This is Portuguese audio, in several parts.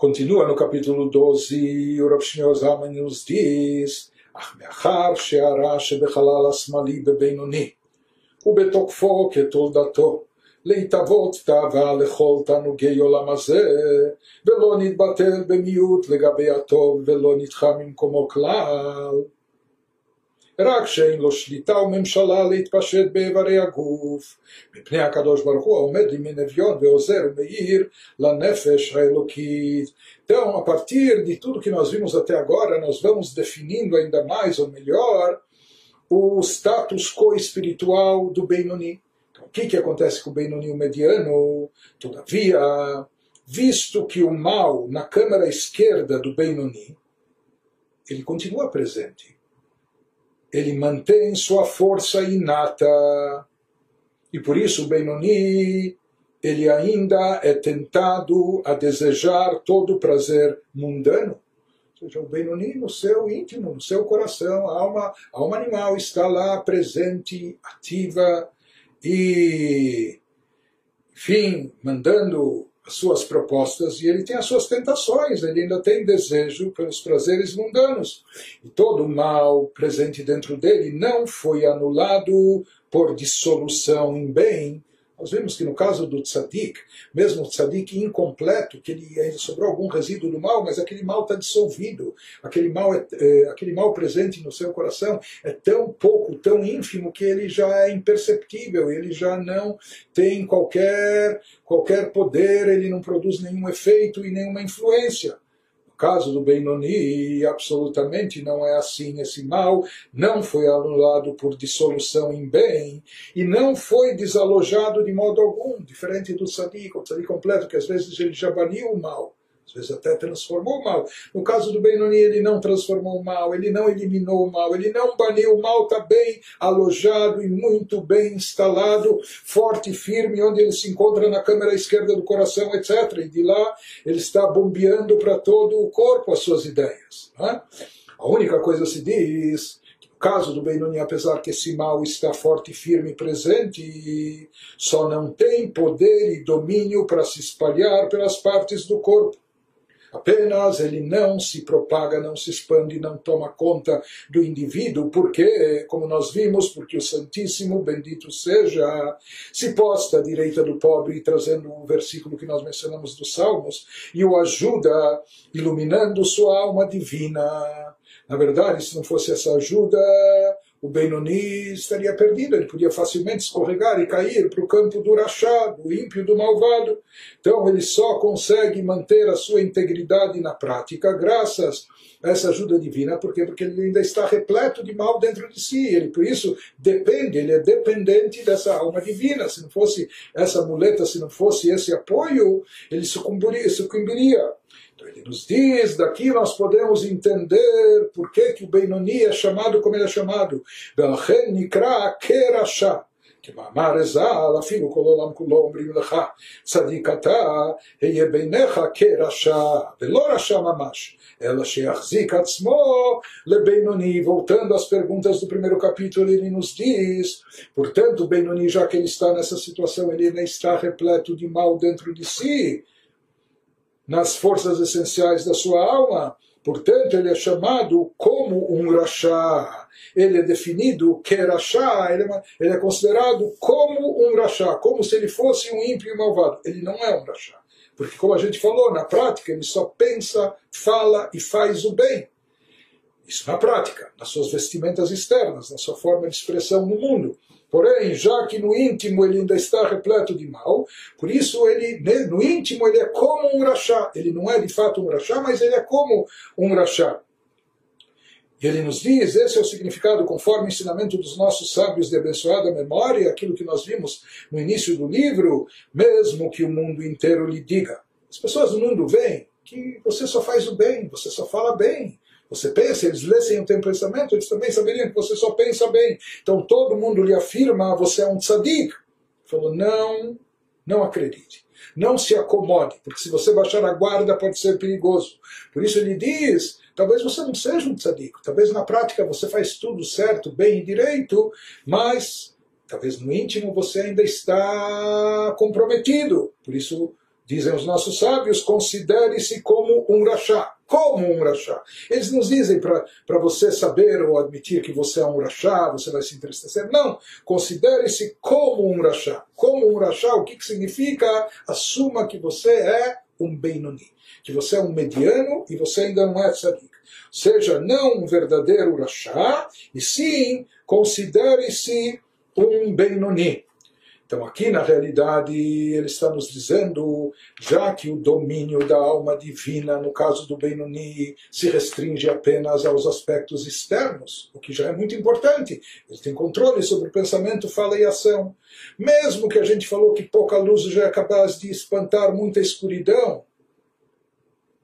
Continua no capítulo 12, o Rav Shmuel Zalman nos diz, אך מאחר שהרע שבחלל השמאלי בבינוני, ובתוקפו כתולדתו, להתאבות תאווה לכל תענוגי עולם הזה, ולא נתבטל במיעוט לגבי הטוב, ולא נדחה ממקומו כלל. רק שאין לו שליטה וממשלה להתפשט באיברי הגוף, מפני הקדוש ברוך הוא העומד לימין אביון ועוזר ומאיר לנפש האלוקית. Então, a partir de tudo que nós vimos até agora, nós vamos definindo ainda mais ou melhor o status quo espiritual do Benoni. Então, o que, que acontece com o Benoni, o mediano? Todavia, visto que o mal na câmara esquerda do Benoni, ele continua presente ele mantém sua força inata. E por isso Benoni, ele ainda é tentado a desejar todo o prazer mundano. Ou seja, o Benoni no seu íntimo, no seu coração, a alma, a alma animal está lá presente, ativa e, enfim, mandando suas propostas e ele tem as suas tentações, ele ainda tem desejo pelos prazeres mundanos. E todo o mal presente dentro dele não foi anulado por dissolução em bem, nós vimos que no caso do tzadik, mesmo o tzadik incompleto, que ele ainda sobrou algum resíduo do mal, mas aquele mal está dissolvido, aquele mal, é, é, aquele mal presente no seu coração é tão pouco, tão ínfimo, que ele já é imperceptível, ele já não tem qualquer, qualquer poder, ele não produz nenhum efeito e nenhuma influência caso do Benoni, absolutamente não é assim. Esse mal não foi anulado por dissolução em bem e não foi desalojado de modo algum, diferente do Sadiq, o completo, que às vezes ele já baniu o mal às vezes até transformou o mal. No caso do Benoni, ele não transformou o mal, ele não eliminou o mal, ele não baniu o mal, está bem alojado e muito bem instalado, forte e firme, onde ele se encontra na câmara esquerda do coração, etc. E de lá ele está bombeando para todo o corpo as suas ideias. É? A única coisa se diz caso do Benoni, apesar que esse mal está forte, firme e presente, só não tem poder e domínio para se espalhar pelas partes do corpo. Apenas ele não se propaga, não se expande, não toma conta do indivíduo, porque, como nós vimos, porque o Santíssimo, bendito seja, se posta à direita do pobre, trazendo o versículo que nós mencionamos dos Salmos, e o ajuda, iluminando sua alma divina. Na verdade, se não fosse essa ajuda, o Benoni estaria perdido, ele podia facilmente escorregar e cair para o campo do rachado, do ímpio, do malvado. Então ele só consegue manter a sua integridade na prática graças essa ajuda divina, por quê? Porque ele ainda está repleto de mal dentro de si, ele por isso depende, ele é dependente dessa alma divina. Se não fosse essa muleta, se não fosse esse apoio, ele sucumbiria. sucumbiria. Então ele nos diz, daqui nós podemos entender por que, que o Benoni é chamado como ele é chamado. Nikra kerasha. כמאמר ז"ל, אפילו כל עולם כולו אומרים לך, צדיק אתה, היה בעיניך כרשע, ולא רשע ממש, אלא שיחזיק עצמו לבינוני. Voltando às perguntas do primeiro capítulo, ele nos diz, portanto, Benoni, já que ele está nessa situação, ele ainda está repleto de mal dentro de si, nas forças essenciais da sua alma. Portanto, ele é chamado como um rachá. Ele é definido que rachá, ele, é, ele é considerado como um rachá, como se ele fosse um ímpio e malvado. Ele não é um rachá. Porque, como a gente falou, na prática, ele só pensa, fala e faz o bem. Isso na prática, nas suas vestimentas externas, na sua forma de expressão no mundo. Porém, já que no íntimo ele ainda está repleto de mal, por isso ele, né, no íntimo ele é como um rachá. Ele não é de fato um rachá, mas ele é como um rachá. E ele nos diz, esse é o significado conforme o ensinamento dos nossos sábios de abençoada memória, aquilo que nós vimos no início do livro, mesmo que o mundo inteiro lhe diga. As pessoas do mundo veem que você só faz o bem, você só fala bem, você pensa, eles lessem o teu pensamento, eles também saberiam que você só pensa bem. Então todo mundo lhe afirma, você é um tzadik. Ele falou, não, não acredite. Não se acomode, porque se você baixar a guarda pode ser perigoso. Por isso ele diz, talvez você não seja um tzadik, talvez na prática você faz tudo certo, bem e direito, mas talvez no íntimo você ainda está comprometido. Por isso Dizem os nossos sábios, considere-se como um rachá. Como um rachá. Eles nos dizem para você saber ou admitir que você é um rachá, você vai se entristecer. Não. Considere-se como um rachá. Como um rachá, o que, que significa? Assuma que você é um Benoni. Que você é um mediano e você ainda não é tzadik. Seja não um verdadeiro rachá, e sim considere-se um Benoni. Então, aqui na realidade, ele está nos dizendo, já que o domínio da alma divina, no caso do Benoni, se restringe apenas aos aspectos externos, o que já é muito importante. Ele tem controle sobre o pensamento, fala e ação. Mesmo que a gente falou que pouca luz já é capaz de espantar muita escuridão,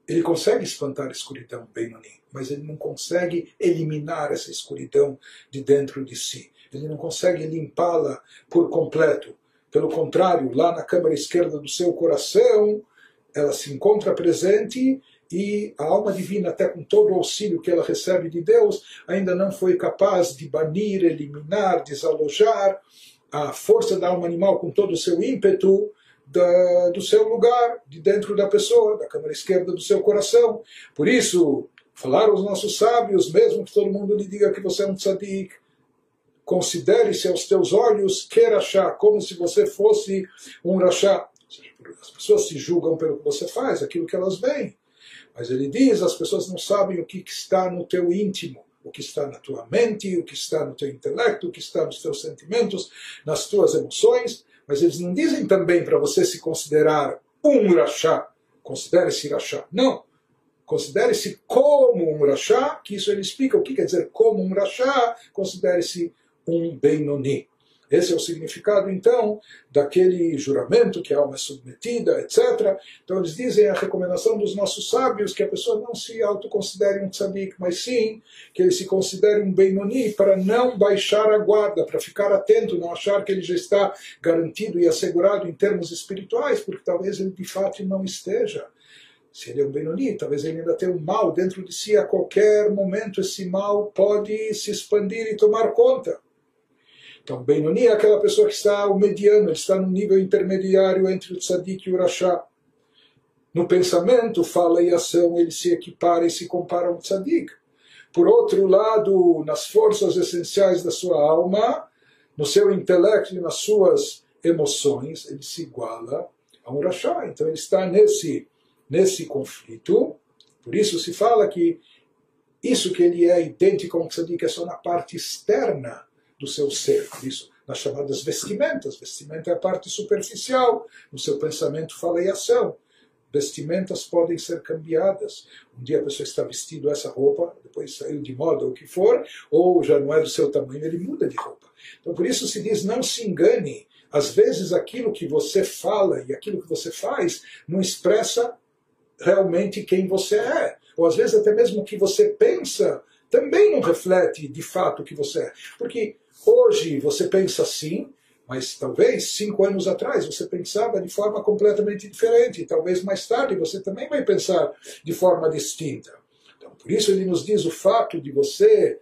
ele consegue espantar a escuridão, Benoni, mas ele não consegue eliminar essa escuridão de dentro de si ele não consegue limpá-la por completo. Pelo contrário, lá na câmara esquerda do seu coração, ela se encontra presente e a alma divina, até com todo o auxílio que ela recebe de Deus, ainda não foi capaz de banir, eliminar, desalojar a força da alma animal com todo o seu ímpeto da, do seu lugar, de dentro da pessoa, da câmara esquerda do seu coração. Por isso, falaram os nossos sábios, mesmo que todo mundo lhe diga que você é um tzadik, considere-se aos teus olhos que rachá, como se você fosse um rachá. As pessoas se julgam pelo que você faz, aquilo que elas veem. Mas ele diz, as pessoas não sabem o que está no teu íntimo, o que está na tua mente, o que está no teu intelecto, o que está nos teus sentimentos, nas tuas emoções. Mas eles não dizem também para você se considerar um rachá, considere-se rachá. Não. Considere-se como um rachá, que isso ele explica o que quer dizer como um rachá, considere-se um Benoni. Esse é o significado, então, daquele juramento que a alma é submetida, etc. Então, eles dizem a recomendação dos nossos sábios que a pessoa não se autoconsidere um tzadik, mas sim que ele se considere um Benoni para não baixar a guarda, para ficar atento, não achar que ele já está garantido e assegurado em termos espirituais, porque talvez ele de fato não esteja. Se ele é um Benoni, talvez ele ainda tenha um mal dentro de si, a qualquer momento esse mal pode se expandir e tomar conta. Então, Benoni é aquela pessoa que está o mediano, ele está no nível intermediário entre o tzadik e o rachá. No pensamento, fala e ação, ele se equipara e se compara ao tzadik. Por outro lado, nas forças essenciais da sua alma, no seu intelecto e nas suas emoções, ele se iguala a um rachá. Então, ele está nesse, nesse conflito. Por isso se fala que isso que ele é idêntico ao tzadik é só na parte externa do seu ser, isso nas chamadas vestimentas. Vestimenta é a parte superficial, no seu pensamento, fala e ação. Vestimentas podem ser cambiadas. Um dia a pessoa está vestindo essa roupa, depois saiu de moda, o que for, ou já não é do seu tamanho, ele muda de roupa. Então por isso se diz: não se engane. Às vezes aquilo que você fala e aquilo que você faz não expressa realmente quem você é. Ou às vezes até mesmo o que você pensa também não reflete de fato o que você é. Porque Hoje você pensa assim, mas talvez cinco anos atrás você pensava de forma completamente diferente. E talvez mais tarde você também vai pensar de forma distinta. Então, por isso ele nos diz o fato de você,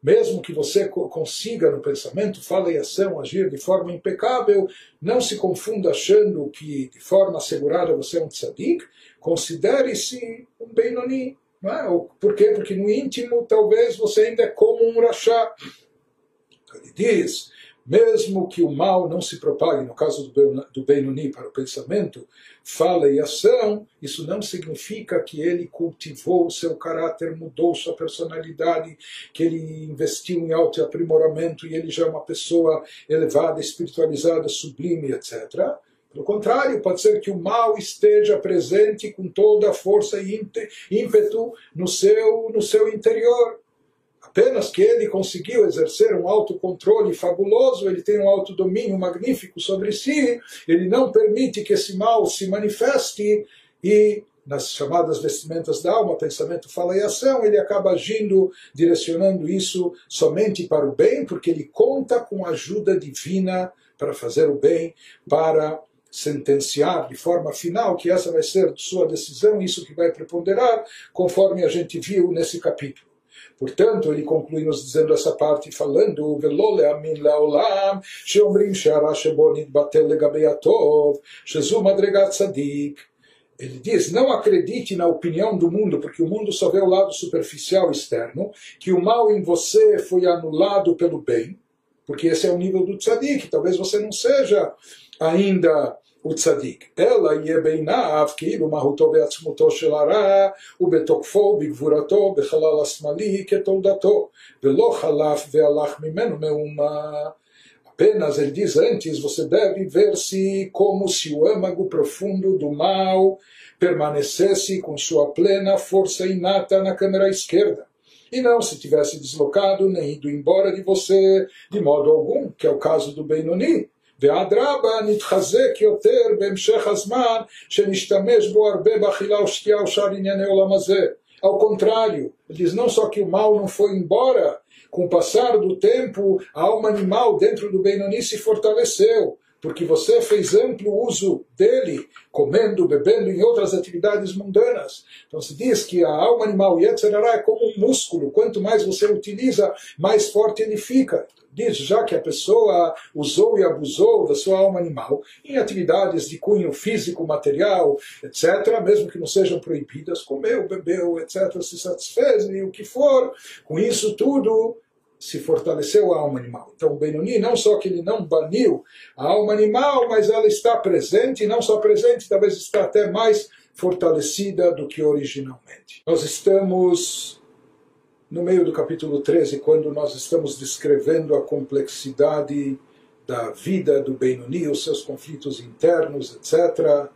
mesmo que você consiga no pensamento, fala e ação agir de forma impecável, não se confunda achando que de forma assegurada você é um tzadik, considere-se um Benoni. É? Por quê? Porque no íntimo talvez você ainda é como um rachá. Ele diz, mesmo que o mal não se propague, no caso do Benoni, para o pensamento, fala e ação, isso não significa que ele cultivou o seu caráter, mudou sua personalidade, que ele investiu em auto-aprimoramento e ele já é uma pessoa elevada, espiritualizada, sublime, etc. Pelo contrário, pode ser que o mal esteja presente com toda a força e ímpeto no seu, no seu interior. Apenas que ele conseguiu exercer um autocontrole fabuloso, ele tem um autodomínio magnífico sobre si, ele não permite que esse mal se manifeste e nas chamadas vestimentas da alma, pensamento, fala e ação, ele acaba agindo, direcionando isso somente para o bem, porque ele conta com a ajuda divina para fazer o bem, para sentenciar de forma final que essa vai ser sua decisão, isso que vai preponderar, conforme a gente viu nesse capítulo. Portanto, ele conclui nos dizendo essa parte, falando. Ele diz, não acredite na opinião do mundo, porque o mundo só vê o lado superficial externo, que o mal em você foi anulado pelo bem, porque esse é o nível do tzadik, talvez você não seja ainda o tzadik. Ela יהיה בעיניו כאילו מהותו ועצמותו של הרע ובתוקפו בגבורתו בחלל השמאלי כתולדתו ולא חלף והלך ממנו מאומה. Apenas ele diz antes, você deve ver-se como se o âmago profundo do mal permanecesse com sua plena força inata na câmara esquerda e não se tivesse deslocado nem ido embora de você de modo algum, que é o caso do Benoni. ואדרבה נתחזק יותר בהמשך הזמן שנשתמש בו הרבה באכילה ושתייה ושאר ענייני עולם הזה. Ao contrário, ele diz não só que o mal não foi embora, com o passar do tempo, a alma animal dentro do Benoni se fortaleceu, porque você fez amplo uso dele, comendo, bebendo em outras atividades mundanas. Então se diz que a alma animal, Yetzirará, é como um músculo, quanto mais você utiliza, mais forte ele fica diz já que a pessoa usou e abusou da sua alma animal em atividades de cunho físico, material, etc., mesmo que não sejam proibidas, comeu, bebeu, etc., se satisfez e o que for, com isso tudo se fortaleceu a alma animal. Então o Benoni não só que ele não baniu a alma animal, mas ela está presente, e não só presente, talvez está até mais fortalecida do que originalmente. Nós estamos no meio do capítulo 13, quando nós estamos descrevendo a complexidade da vida do Benoni, os seus conflitos internos, etc.,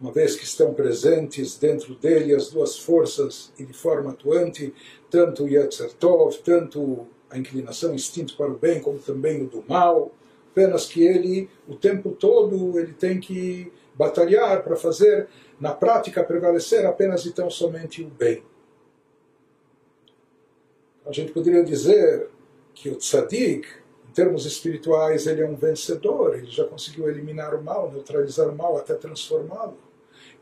uma vez que estão presentes dentro dele as duas forças e de forma atuante, tanto o Yetzer Tov, tanto a inclinação instinto para o bem, como também o do mal, apenas que ele, o tempo todo, ele tem que batalhar para fazer, na prática, prevalecer apenas e tão somente o bem a gente poderia dizer que o tzadik, em termos espirituais, ele é um vencedor, ele já conseguiu eliminar o mal, neutralizar o mal, até transformá-lo.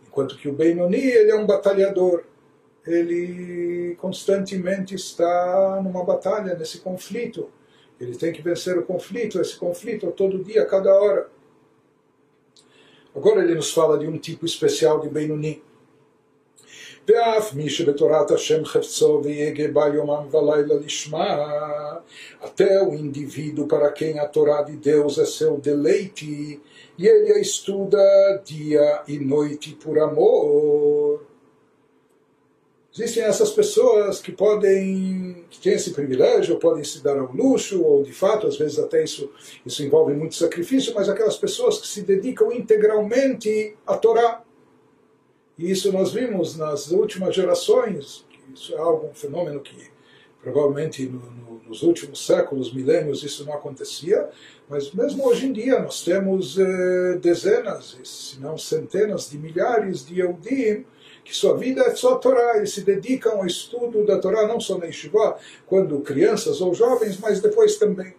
Enquanto que o Benoni, ele é um batalhador, ele constantemente está numa batalha, nesse conflito. Ele tem que vencer o conflito, esse conflito todo dia, a cada hora. Agora ele nos fala de um tipo especial de Benoni ואף מי שבתורת השם חפצו ויגה בה יומם ולילה לשמה, até o indivíduo para quem a Torá de Deus é seu deleite, e ele a estuda dia e noite por amor. Existem essas pessoas que podem, que têm esse privilégio, podem se dar ao luxo, ou de fato, às vezes até isso, isso envolve muito sacrifício, mas aquelas pessoas que se dedicam integralmente à Torá. e isso nós vimos nas últimas gerações, isso é algo, um fenômeno que provavelmente no, no, nos últimos séculos, milênios, isso não acontecia, mas mesmo hoje em dia nós temos eh, dezenas, se não centenas de milhares de Eudim que sua vida é só Torá, eles se dedicam ao estudo da Torá, não só na Yeshiva, quando crianças ou jovens, mas depois também.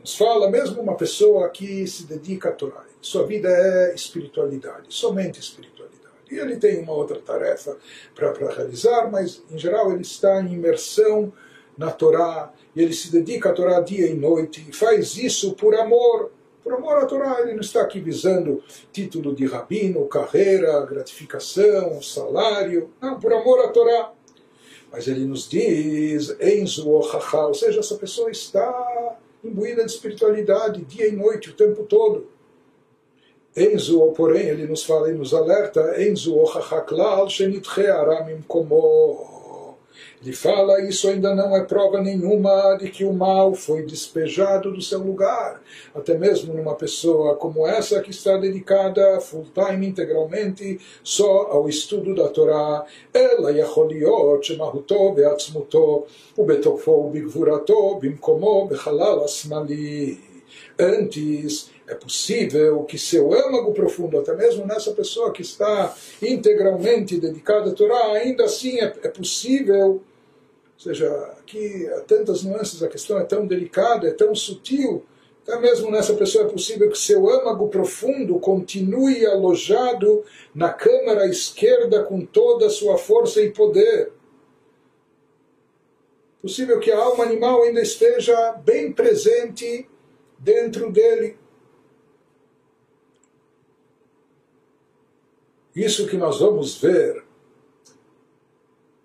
Nos fala mesmo uma pessoa que se dedica à Torá, sua vida é espiritualidade, somente espiritualidade. E ele tem uma outra tarefa para realizar, mas em geral ele está em imersão na Torá, e ele se dedica à Torá dia e noite, e faz isso por amor. Por amor à Torá, ele não está aqui visando título de rabino, carreira, gratificação, salário. Não, por amor à Torá. Mas ele nos diz, Enzo ou seja, essa pessoa está imbuída de espiritualidade dia e noite, o tempo todo. Enzo, porém, ele nos fala e nos alerta, Enzo ochachaklal shenitche aramim como. Ele fala, isso ainda não é prova nenhuma de que o mal foi despejado do seu lugar. Até mesmo numa pessoa como essa que está dedicada full time, integralmente, só ao estudo da Torá. Ela yacholiot shemahuto ve'atzmuto ubetokfo ubigvurato bimkomo bechalal asmali. Antes, é possível que seu âmago profundo, até mesmo nessa pessoa que está integralmente dedicada à Torá, ainda assim é, é possível, ou seja, aqui há tantas nuances, a questão é tão delicada, é tão sutil, até mesmo nessa pessoa é possível que seu âmago profundo continue alojado na câmara esquerda com toda a sua força e poder. Possível que a alma animal ainda esteja bem presente dentro dele. Isso que nós vamos ver,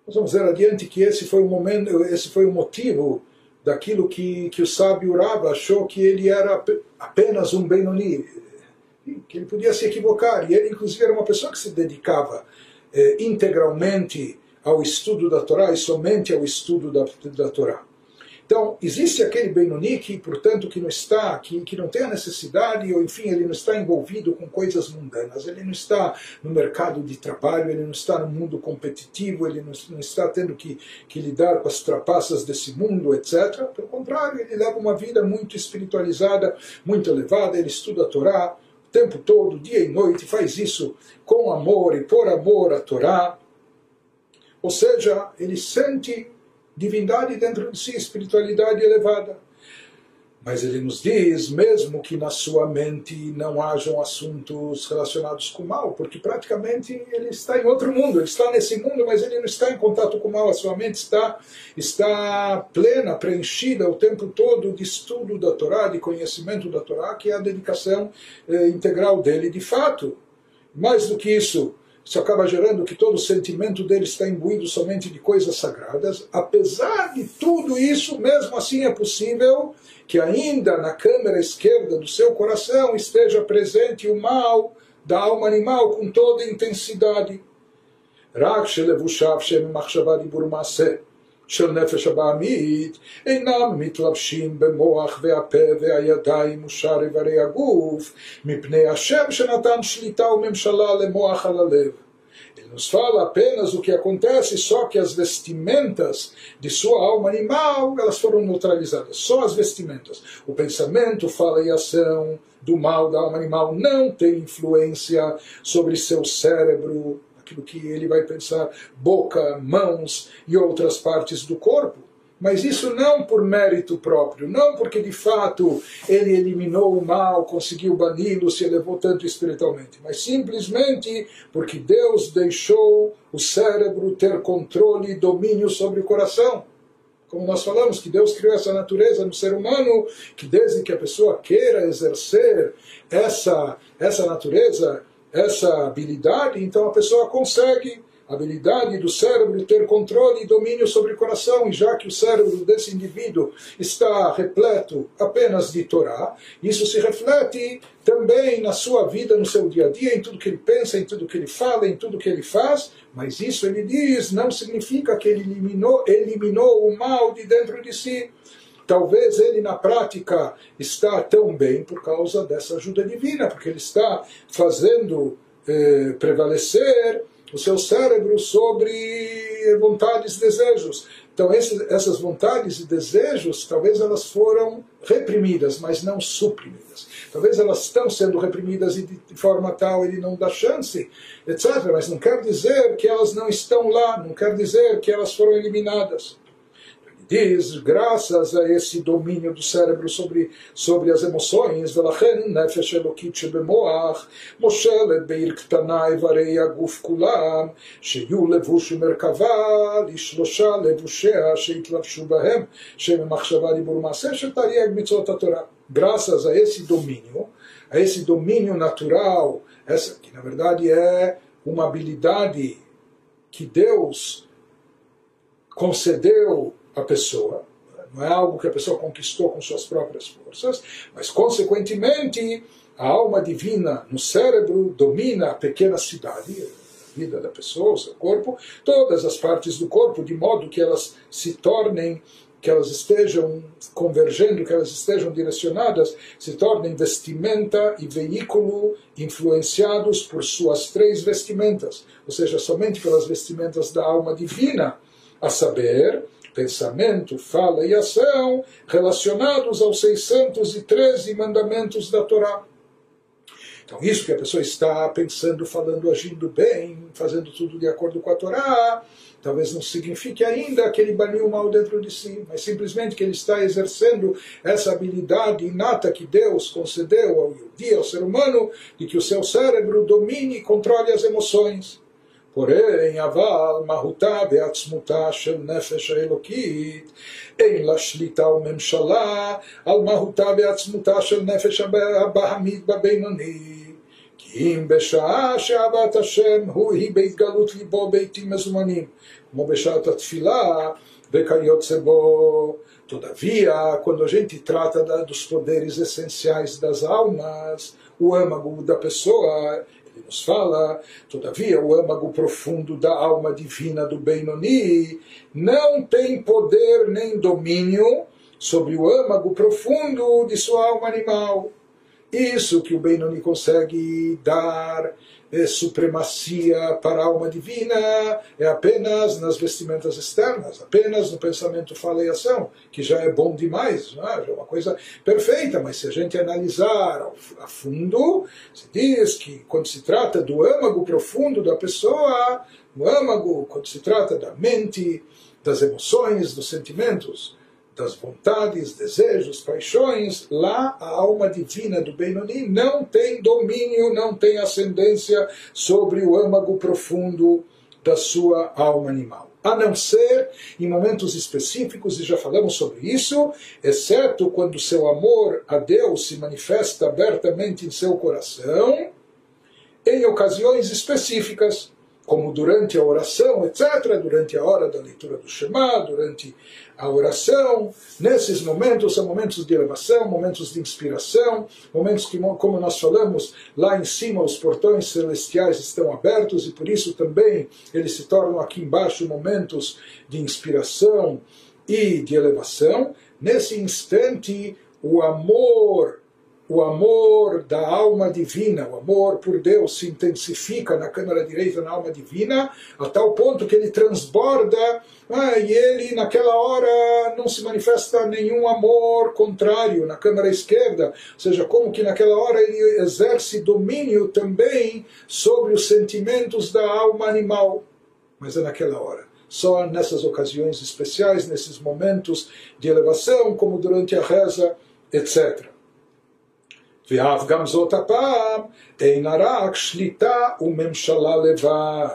nós vamos ver adiante que esse foi o momento, esse foi o motivo daquilo que, que o sábio Rava achou que ele era apenas um Benoni, que ele podia se equivocar. E ele, inclusive, era uma pessoa que se dedicava eh, integralmente ao estudo da Torá e somente ao estudo da, da Torá. Então, existe aquele Benoni que, portanto, que não está, que, que não tem a necessidade, ou enfim, ele não está envolvido com coisas mundanas, ele não está no mercado de trabalho, ele não está no mundo competitivo, ele não, não está tendo que, que lidar com as trapaças desse mundo, etc. Pelo contrário, ele leva uma vida muito espiritualizada, muito elevada, ele estuda a Torá o tempo todo, dia e noite, faz isso com amor e por amor à Torá. Ou seja, ele sente divindade dentro de si, espiritualidade elevada. Mas ele nos diz, mesmo que na sua mente não hajam assuntos relacionados com o mal, porque praticamente ele está em outro mundo, ele está nesse mundo, mas ele não está em contato com o mal, a sua mente está, está plena, preenchida o tempo todo de estudo da Torá, de conhecimento da Torá, que é a dedicação eh, integral dele de fato. Mais do que isso, isso acaba gerando que todo o sentimento dele está imbuído somente de coisas sagradas. Apesar de tudo isso, mesmo assim é possível que ainda na câmera esquerda do seu coração esteja presente o mal da alma animal com toda intensidade. רק שלבושיו שהם מחשבה דיבור מעשה של נפש הבעמית אינם מתלבשים במוח והפה והידיים ושאר איברי הגוף מפני השם שנתן שליטה וממשלה למוח על הלב. Ele nos fala apenas o que acontece, só que as vestimentas de sua alma animal elas foram neutralizadas. Só as vestimentas. O pensamento, fala e ação do mal da alma animal não tem influência sobre seu cérebro, aquilo que ele vai pensar, boca, mãos e outras partes do corpo. Mas isso não por mérito próprio, não porque de fato ele eliminou o mal, conseguiu bani-lo, se elevou tanto espiritualmente, mas simplesmente porque Deus deixou o cérebro ter controle e domínio sobre o coração. Como nós falamos, que Deus criou essa natureza no ser humano, que desde que a pessoa queira exercer essa, essa natureza, essa habilidade, então a pessoa consegue a habilidade do cérebro ter controle e domínio sobre o coração, e já que o cérebro desse indivíduo está repleto apenas de Torá, isso se reflete também na sua vida, no seu dia a dia, em tudo que ele pensa, em tudo que ele fala, em tudo que ele faz, mas isso ele diz não significa que ele eliminou, eliminou o mal de dentro de si. Talvez ele na prática está tão bem por causa dessa ajuda divina, porque ele está fazendo eh, prevalecer o seu cérebro sobre vontades e desejos. Então esses, essas vontades e desejos, talvez elas foram reprimidas, mas não suprimidas. Talvez elas estão sendo reprimidas e de, forma tal ele não dá chance, etc. Mas não quer dizer que elas não estão lá, não quer dizer que elas foram eliminadas diz, graças a esse domínio do cérebro sobre, sobre as emoções, ולכן נפש אלוקית שבמוח מושלת בעיר קטנה איברי הגוף כולם, שיהיו לבוש ומרכבה לשלושה לבושיה שהתלבשו בהם, שהם מחשבה, דיבור, מעשה, של תרי"ג מצוות התורה. Graças a esse domínio, a esse domínio natural, essa que na verdade é uma habilidade que Deus concedeu a pessoa. Não é algo que a pessoa conquistou com suas próprias forças, mas, consequentemente, a alma divina no cérebro domina a pequena cidade, a vida da pessoa, o seu corpo, todas as partes do corpo, de modo que elas se tornem, que elas estejam convergendo, que elas estejam direcionadas, se tornem vestimenta e veículo influenciados por suas três vestimentas, ou seja, somente pelas vestimentas da alma divina, a saber, pensamento, fala e ação relacionados aos 613 mandamentos da Torá. Então, isso que a pessoa está pensando, falando, agindo bem, fazendo tudo de acordo com a Torá, talvez não signifique ainda que ele baniu o mal dentro de si, mas simplesmente que ele está exercendo essa habilidade inata que Deus concedeu ao dia, ao ser humano, de que o seu cérebro domine e controle as emoções. porém, aval, mahuta ve'atzmuta shel nefesh האלוקית, אין לה שליטה וממשלה על מהותה ועצמותה של נפש הבהמית בבינוני. כי אם בשעה שאהבת השם הוא היא בהתגלות ליבו ביתים מזומנים, כמו בשעת התפילה וכיוצא בו. Todavia, quando a gente trata da, dos poderes essenciais das almas, o âmago da pessoa, ele nos fala, todavia, o âmago profundo da alma divina do Benoni não tem poder nem domínio sobre o âmago profundo de sua alma animal. Isso que o Benoni consegue dar supremacia para a alma divina é apenas nas vestimentas externas, apenas no pensamento, fala e ação, que já é bom demais, é? é uma coisa perfeita, mas se a gente analisar a fundo, se diz que quando se trata do âmago profundo da pessoa, o âmago, quando se trata da mente, das emoções, dos sentimentos, das vontades, desejos, paixões, lá a alma divina do Benoni não tem domínio, não tem ascendência sobre o âmago profundo da sua alma animal. A não ser em momentos específicos, e já falamos sobre isso, exceto quando seu amor a Deus se manifesta abertamente em seu coração, em ocasiões específicas, como durante a oração, etc., durante a hora da leitura do Shema, durante a oração. Nesses momentos são momentos de elevação, momentos de inspiração, momentos que, como nós falamos, lá em cima os portões celestiais estão abertos e por isso também eles se tornam aqui embaixo momentos de inspiração e de elevação. Nesse instante, o amor o amor da alma divina, o amor por Deus se intensifica na câmara direita, na alma divina, a tal ponto que ele transborda ah, e ele, naquela hora, não se manifesta nenhum amor contrário na câmara esquerda, ou seja, como que naquela hora ele exerce domínio também sobre os sentimentos da alma animal. Mas é naquela hora só nessas ocasiões especiais, nesses momentos de elevação, como durante a reza, etc. ואף גם זאת הפעם אינה רק שליטה וממשלה לבד.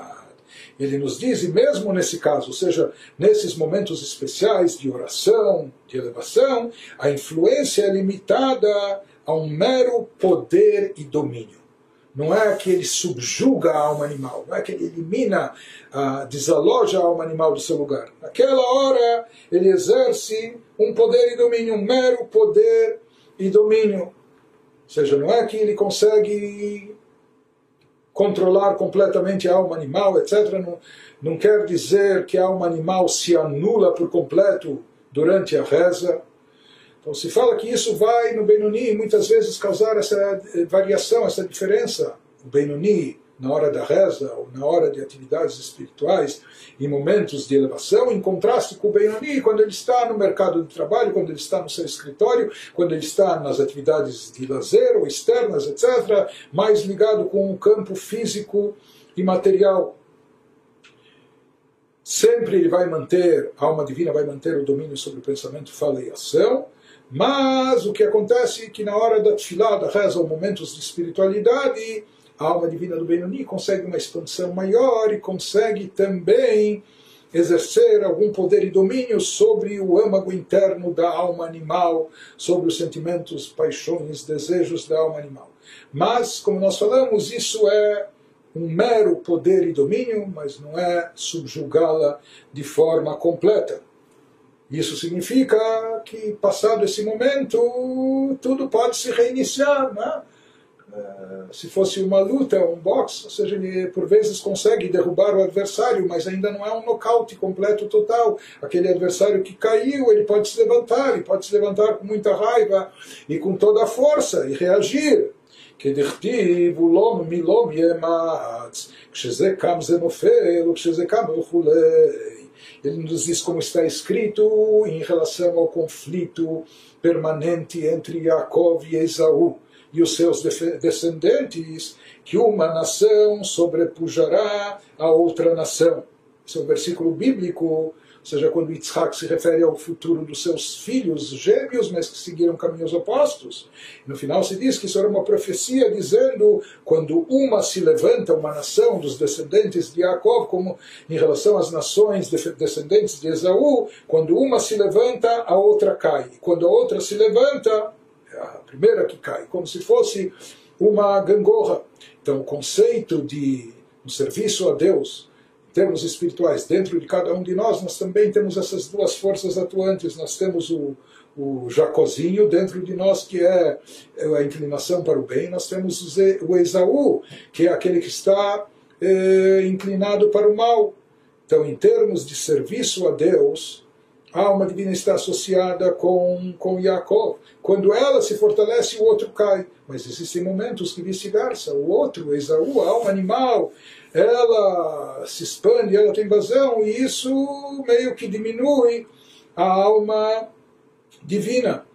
Ele nos diz, e mesmo nesse caso, ou seja, nesses momentos especiais de oração, de elevação, a influência é limitada a um mero poder e domínio. Não é que ele subjuga a alma animal, não é que ele elimina, uh, desaloja a alma animal do seu lugar. Naquela hora, ele exerce um poder e domínio, um mero poder e domínio. Ou seja, não é que ele consegue controlar completamente a alma animal, etc. Não, não quer dizer que a alma animal se anula por completo durante a reza. Então se fala que isso vai no Benoni muitas vezes causar essa variação, essa diferença. O Benoni na hora da reza ou na hora de atividades espirituais, em momentos de elevação, em contraste com o Benoni, quando ele está no mercado de trabalho, quando ele está no seu escritório, quando ele está nas atividades de lazer ou externas, etc., mais ligado com o campo físico e material. Sempre ele vai manter, a alma divina vai manter o domínio sobre o pensamento, fala e ação, mas o que acontece é que na hora da tefilá, da reza, ou momentos de espiritualidade, a alma divina do Benoni consegue uma expansão maior e consegue também exercer algum poder e domínio sobre o âmago interno da alma animal, sobre os sentimentos, paixões, desejos da alma animal. Mas, como nós falamos, isso é um mero poder e domínio, mas não é subjugá-la de forma completa. Isso significa que, passado esse momento, tudo pode se reiniciar, né? se fosse uma luta, um boxe, ou seja, ele por vezes consegue derrubar o adversário, mas ainda não é um nocaute completo total. Aquele adversário que caiu, ele pode se levantar, ele pode se levantar com muita raiva e com toda a força e reagir. כדכתיב הוא לא מלום יאמץ, כשזה קם זה נופל וכשזה קם וכולי. Ele nos diz como está escrito em relação ao conflito permanente entre Jacob e Esaú e os seus descendentes, que uma nação sobrepujará a outra nação. Esse é um versículo bíblico, ou seja, quando Yitzhak se refere ao futuro dos seus filhos gêmeos, mas que seguiram caminhos opostos. No final se diz que isso era uma profecia dizendo quando uma se levanta, uma nação dos descendentes de Jacob, como em relação às nações descendentes de Esaú, quando uma se levanta, a outra cai. Quando a outra se levanta, a primeira que cai, como se fosse uma gangorra. Então, o conceito de um serviço a Deus, termos espirituais, dentro de cada um de nós, nós também temos essas duas forças atuantes. Nós temos o, o Jacozinho dentro de nós, que é, é a inclinação para o bem, nós temos o Esaú, que é aquele que está é, inclinado para o mal. Então, em termos de serviço a Deus, alma divina está associada com, com Yaakov. Quando ela se fortalece, o outro cai. Mas existem momentos que vice-versa. O outro, Esaú, a alma animal, ela se expande, ela tem vazão, e isso meio que diminui a alma divina.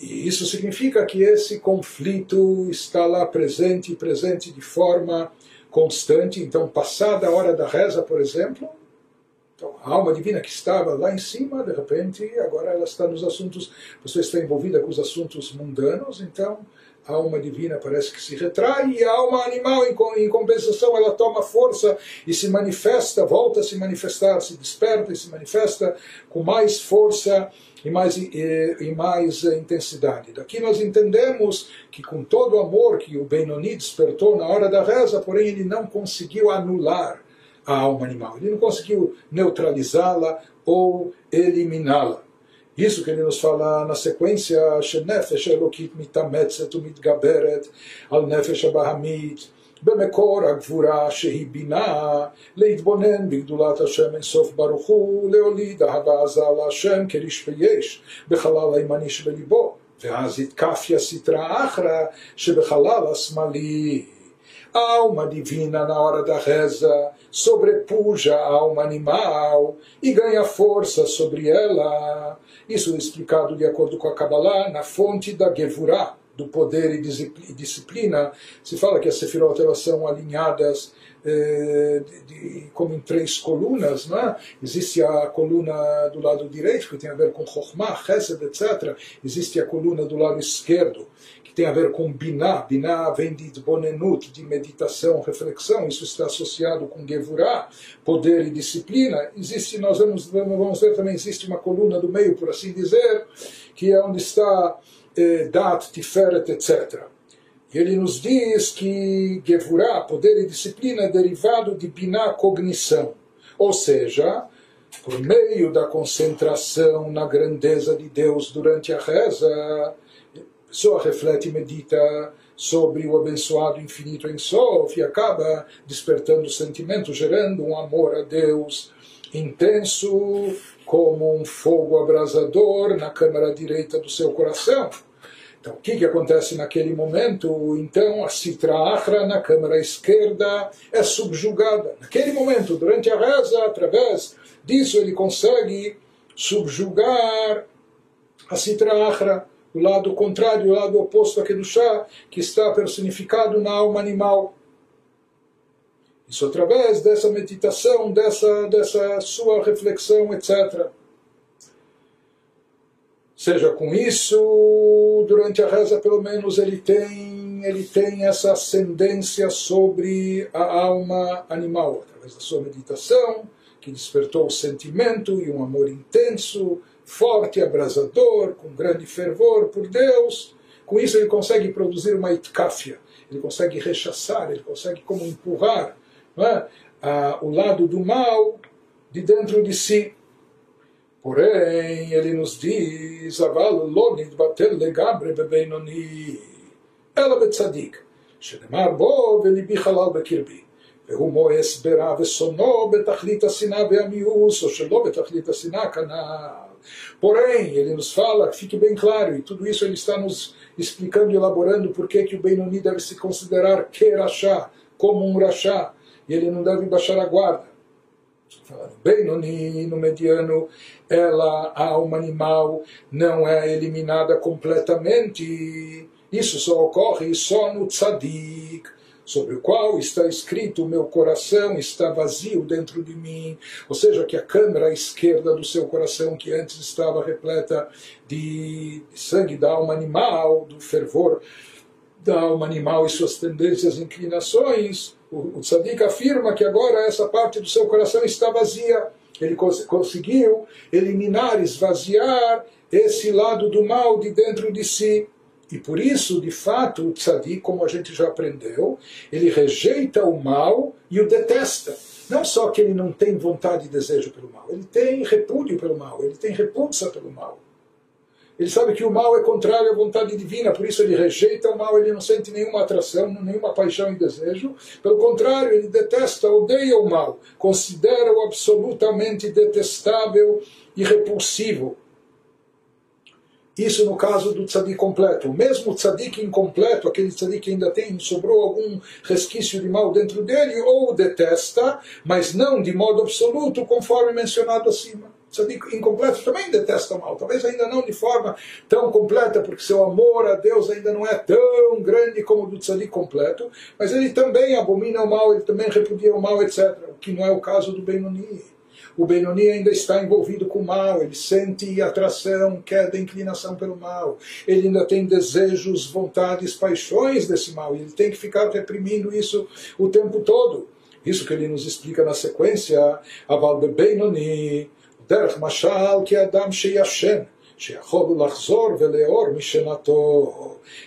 E isso significa que esse conflito está lá presente, presente de forma constante. Então, passada a hora da reza, por exemplo, então, a alma divina que estava lá em cima, de repente, agora ela está nos assuntos, você está envolvida com os assuntos mundanos, então a alma divina parece que se retrai e a alma animal, em, compensação, ela toma força e se manifesta, volta a se manifestar, se desperta e se manifesta com mais força e mais, e, e mais intensidade. Daqui nós entendemos que com todo o amor que o Benoni despertou na hora da reza, porém ele não conseguiu anular a alma animal, ele não conseguiu neutralizá-la ou eliminá-la. Isso que ele nos fala na sequência, שנפש אלוקית מתאמצת ומתגברת על נפש הבהמית, במקור הגבורה שהיא בינה, להתבונן בגדולת השם אינסוף ברוך הוא, להוליד אהבה עזה להשם כריש ויש בחלל הימני שבליבו, ואז התקפיה סטרא אחרא שבחלל השמאלי. alma divina na hora da reza sobrepuja a alma animal e ganha força sobre ela. Isso é explicado de acordo com a Kabbalah na fonte da Gevurah, do poder e disciplina. Se fala que as sefirot elas são alinhadas eh, de, de, como em três colunas, não é? Existe a coluna do lado direito, que tem a ver com Chokhmah, Chesed, etc. Existe a coluna do lado esquerdo, tem a ver com Binah. Binah vem de Bonenut, de meditação, reflexão. Isso está associado com Gevurah, poder e disciplina. Existe, nós vamos, vamos ver também, existe uma coluna do meio, por assim dizer, que é onde está eh, Dat, Tiferet, etc. Ele nos diz que Gevurah, poder e disciplina, é derivado de Binah, cognição. Ou seja, por meio da concentração na grandeza de Deus durante a reza, pessoa reflete e medita sobre o abençoado infinito em Sof e acaba despertando sentimento, gerando um amor a Deus intenso como um fogo abrasador na câmara direita do seu coração. Então, o que, que acontece naquele momento? Então, a Sitra Achra na câmara esquerda é subjugada. Naquele momento, durante a reza, através disso, ele consegue subjugar a Sitra Achra o lado contrário, o lado oposto do chá, que está personificado na alma animal. Isso através dessa meditação, dessa, dessa sua reflexão, etc. Seja com isso, durante a reza, pelo menos, ele tem, ele tem essa ascendência sobre a alma animal, através da sua meditação, que despertou o sentimento e um amor intenso, forte, abrasador, com grande fervor por Deus. Com isso ele consegue produzir uma itkafia, ele consegue rechaçar, ele consegue como empurrar é? ah, o lado do mal de dentro de si. Porém, ele nos diz, ela betzadik, shedemar bo velibi halal bekirbi. והוא מואס ברע ושונאו בתכלית השנאה והמיאוס, או שלא בתכלית השנאה כנ"ל. Porém, ele nos fala, fique bem claro, e tudo isso ele está nos explicando e elaborando por que, que o Benoni deve se considerar que Rachá, como um Rachá, e ele não deve baixar a guarda. Benoni, no mediano, ela, a alma animal, não é eliminada completamente. Isso só ocorre só no tzadik. sobre o qual está escrito: o meu coração está vazio dentro de mim. Ou seja, que a câmara esquerda do seu coração, que antes estava repleta de sangue da alma animal, do fervor da alma animal e suas tendências e inclinações, o, o tzadik afirma que agora essa parte do seu coração está vazia. Ele cons conseguiu eliminar, esvaziar esse lado do mal de dentro de si. E por isso, de fato, o tzadik, como a gente já aprendeu, ele rejeita o mal e o detesta. Não só que ele não tem vontade e desejo pelo mal, ele tem repúdio pelo mal, ele tem repulsa pelo mal. Ele sabe que o mal é contrário à vontade divina, por isso ele rejeita o mal, ele não sente nenhuma atração, nenhuma paixão e desejo. Pelo contrário, ele detesta, odeia o mal, considera-o absolutamente detestável e repulsivo. Isso no caso do tzadik completo. O mesmo tzadik incompleto, aquele tzadik que ainda tem, sobrou algum resquício de mal dentro dele, ou o detesta, mas não de modo absoluto, conforme mencionado acima. O tzadik incompleto também detesta o mal, talvez ainda não de forma tão completa, porque seu amor a Deus ainda não é tão grande como o do tzadik completo, mas ele também abomina o mal, ele também repudia o mal, etc. O que não é o caso do Benoni o Benoni ainda está envolvido com o mal, ele sente atração, queda, inclinação pelo mal, ele ainda tem desejos, vontades, paixões desse mal, e ele tem que ficar reprimindo isso o tempo todo. Isso que ele nos explica na sequência, Aval Benoni, Derech Mashal, que Adam Sheyashem. שיכול לחזור ולאור משנתו.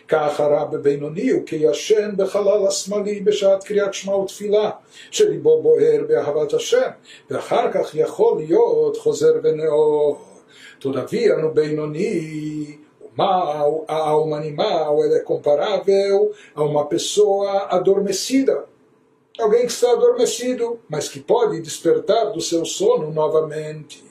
כך הרב בבינוני הוא כישן בחלל השמאלי בשעת קריאת שמע ותפילה, שליבו בוער באהבת השם, ואחר כך יכול להיות חוזר ונאור. Todavia, no Benoni, o mal, a alma animal, ela é comparável a uma pessoa adormecida. Alguém que está adormecido, mas que pode despertar do seu sono novamente.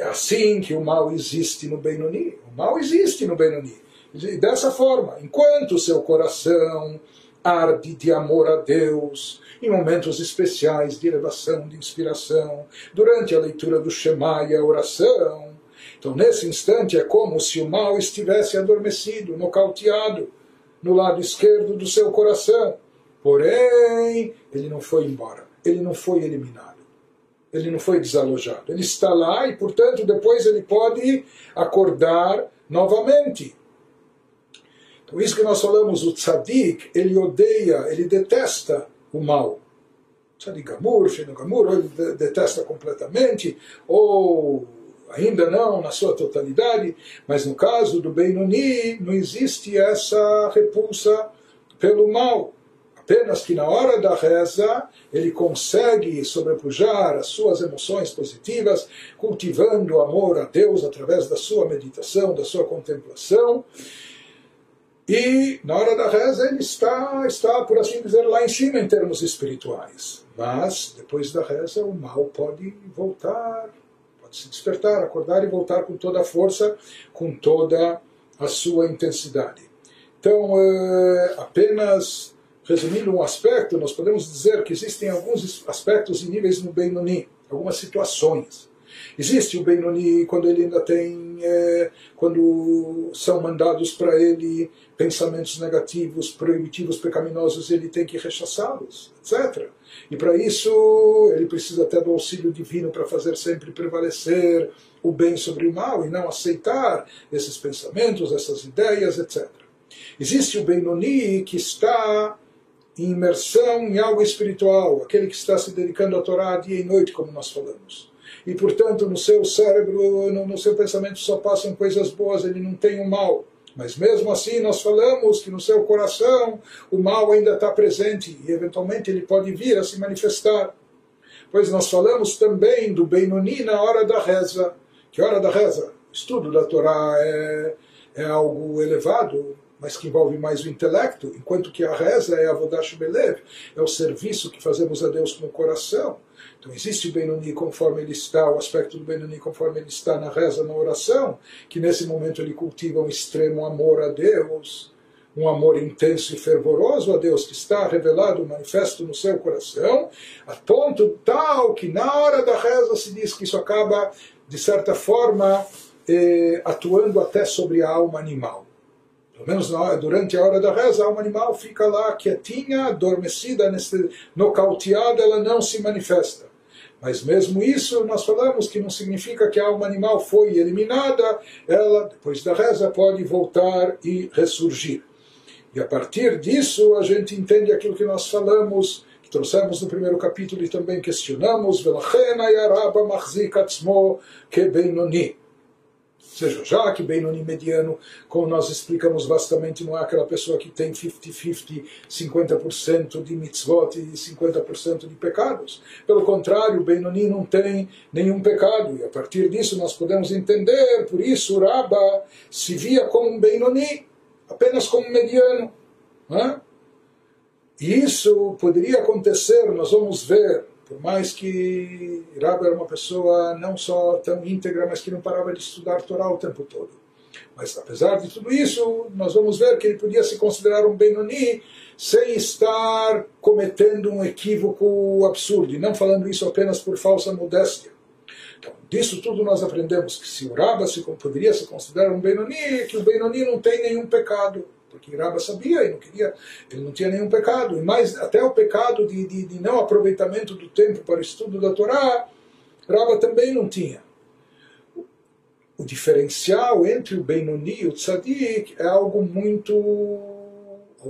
É assim que o mal existe no Benoni. O mal existe no Benoni. E dessa forma, enquanto seu coração arde de amor a Deus, em momentos especiais de elevação, de inspiração, durante a leitura do Shema e a oração, então nesse instante é como se o mal estivesse adormecido, nocauteado, no lado esquerdo do seu coração. Porém, ele não foi embora, ele não foi eliminado ele não foi desalojado. Ele está lá e, portanto, depois ele pode acordar novamente. Então, isso que nós falamos, o tzadik, ele odeia, ele detesta o mal. Tzadik Gamur, ele detesta completamente, ou ainda não na sua totalidade, mas no caso do Benoni, não existe essa repulsa pelo mal. Apenas que na hora da reza ele consegue sobrepujar as suas emoções positivas, cultivando o amor a Deus através da sua meditação, da sua contemplação. E na hora da reza ele está, está, por assim dizer, lá em cima em termos espirituais. Mas depois da reza o mal pode voltar, pode se despertar, acordar e voltar com toda a força, com toda a sua intensidade. Então, é, apenas Resumindo um aspecto, nós podemos dizer que existem alguns aspectos e níveis no Benoni, algumas situações. Existe o Benoni quando ele ainda tem, é, quando são mandados para ele pensamentos negativos, proibitivos, pecaminosos, ele tem que rechaçá-los, etc. E para isso ele precisa até do auxílio divino para fazer sempre prevalecer o bem sobre o mal e não aceitar esses pensamentos, essas ideias, etc. Existe o Benoni que está imersão em algo espiritual, aquele que está se dedicando à Torá dia e noite, como nós falamos. E, portanto, no seu cérebro, no, no seu pensamento só passam coisas boas, ele não tem o mal. Mas mesmo assim, nós falamos que no seu coração o mal ainda está presente e, eventualmente, ele pode vir a se manifestar. Pois nós falamos também do Benoni na hora da reza. Que hora da reza? Estudo da Torá é, é algo elevado, mas que envolve mais o intelecto, enquanto que a reza é a Vodash Belev, é o serviço que fazemos a Deus com o coração. Então existe o Benoni conforme ele está, o aspecto do Benoni conforme ele está na reza, na oração, que nesse momento ele cultiva um extremo amor a Deus, um amor intenso e fervoroso a Deus que está revelado, manifesto no seu coração, a ponto tal que na hora da reza se diz que isso acaba, de certa forma, eh, atuando até sobre a alma animal. Pelo menos durante a hora da reza, a alma animal fica lá quietinha, adormecida, nocauteada, ela não se manifesta. Mas mesmo isso, nós falamos que não significa que a alma animal foi eliminada, ela, depois da reza, pode voltar e ressurgir. E a partir disso, a gente entende aquilo que nós falamos, que trouxemos no primeiro capítulo e também questionamos, Velachena yaraba machzik atzmo kebenoni seja, já que Benoni mediano, como nós explicamos bastante, não é aquela pessoa que tem 50-50, 50%, de mitzvot e 50% de pecados. Pelo contrário, Benoni não tem nenhum pecado, e a partir disso nós podemos entender, por isso Rabba se via como um Benoni, apenas como mediano. Não E isso poderia acontecer, nós vamos ver por mais que Rabbi era uma pessoa não só tão íntegra, mas que não parava de estudar Torá o tempo todo. Mas apesar de tudo isso, nós vamos ver que ele podia se considerar um Benoni sem estar cometendo um equívoco absurdo, e não falando isso apenas por falsa modéstia. Então, disso tudo nós aprendemos que se o Rabba se, poderia se considerar um Benoni, que o Benoni não tem nenhum pecado porque Rabba sabia e não queria, ele não tinha nenhum pecado, e mais até o pecado de, de, de não aproveitamento do tempo para o estudo da Torá, Rabba também não tinha. O diferencial entre o Benoni e o Tzadik é algo muito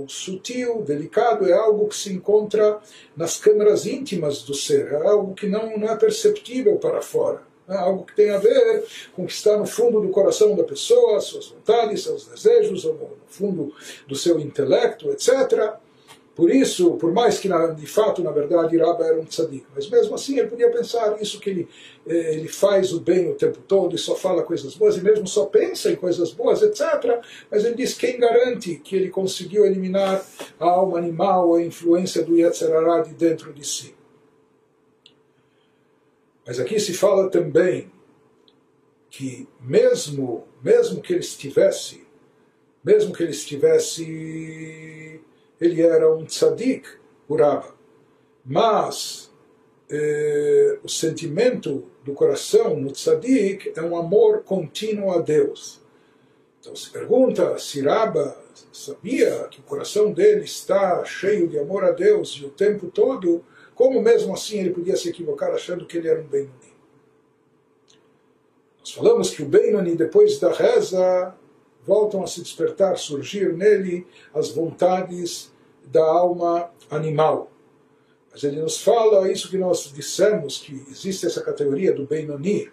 sutil, delicado, é algo que se encontra nas câmaras íntimas do ser, é algo que não, não é perceptível para fora. É algo que tem a ver com o que está no fundo do coração da pessoa, suas vontades, seus desejos, ou no fundo do seu intelecto, etc. Por isso, por mais que de fato, na verdade, Rabba era um tzadik, mas mesmo assim ele podia pensar isso que ele, eh, ele faz o bem o tempo todo e só fala coisas boas e mesmo só pensa em coisas boas, etc. Mas ele diz quem garante que ele conseguiu eliminar a alma animal, a influência do Yetzirará de dentro de si. Mas aqui se fala também que mesmo, mesmo que ele estivesse, mesmo que ele estivesse, ele era um tzadik, Urava. Mas eh, o sentimento do coração no tzadik é um amor contínuo a Deus. Então se pergunta se Raba sabia que o coração dele está cheio de amor a Deus e o tempo todo como mesmo assim ele podia se equivocar achando que ele era um Benoni? Nós falamos que o Benoni, depois da reza, voltam a se despertar, surgir nele as vontades da alma animal. Mas ele nos fala isso que nós dissemos, que existe essa categoria do Benoni,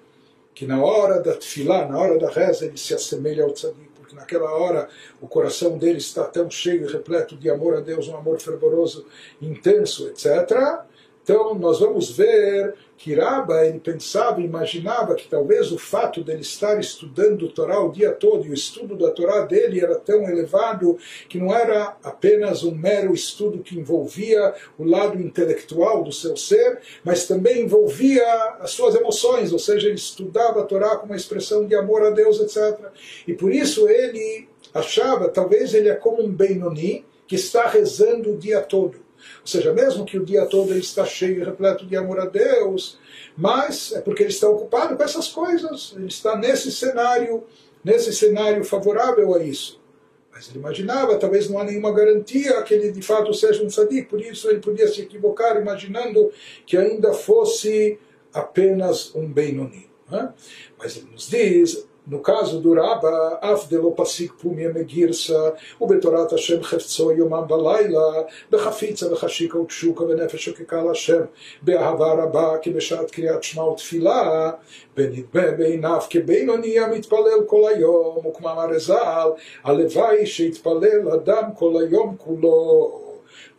que na hora da tefilá, na hora da reza, ele se assemelha ao tzadik, naquela hora o coração dele está tão cheio e repleto de amor a Deus, um amor fervoroso, intenso, etc., então, nós vamos ver que Rabba ele pensava, imaginava que talvez o fato dele estar estudando o Torá o dia todo e o estudo da Torá dele era tão elevado que não era apenas um mero estudo que envolvia o lado intelectual do seu ser, mas também envolvia as suas emoções, ou seja, ele estudava a Torá com uma expressão de amor a Deus, etc. E por isso ele achava, talvez ele é como um Benoni que está rezando o dia todo. Ou seja, mesmo que o dia todo ele está cheio e repleto de amor a Deus, mas é porque ele está ocupado com essas coisas, ele está nesse cenário, nesse cenário favorável a isso. Mas ele imaginava, talvez não há nenhuma garantia que ele de fato seja um sadiq, por isso ele podia se equivocar imaginando que ainda fosse apenas um Benoni. Né? Mas ele nos diz, no caso do Rabba, af de lo pasik pumia megirsa, ובתורת השם חפצו יומם ולילה, בחפיצה וחשיקה ותשוקה ונפש שוקקה להשם, באהבה רבה כבשעת קריאת שמע ותפילה, ונדמה בעיניו כבינוני המתפלל כל היום, וכמאמר ז"ל, הלוואי שיתפלל אדם כל היום כולו.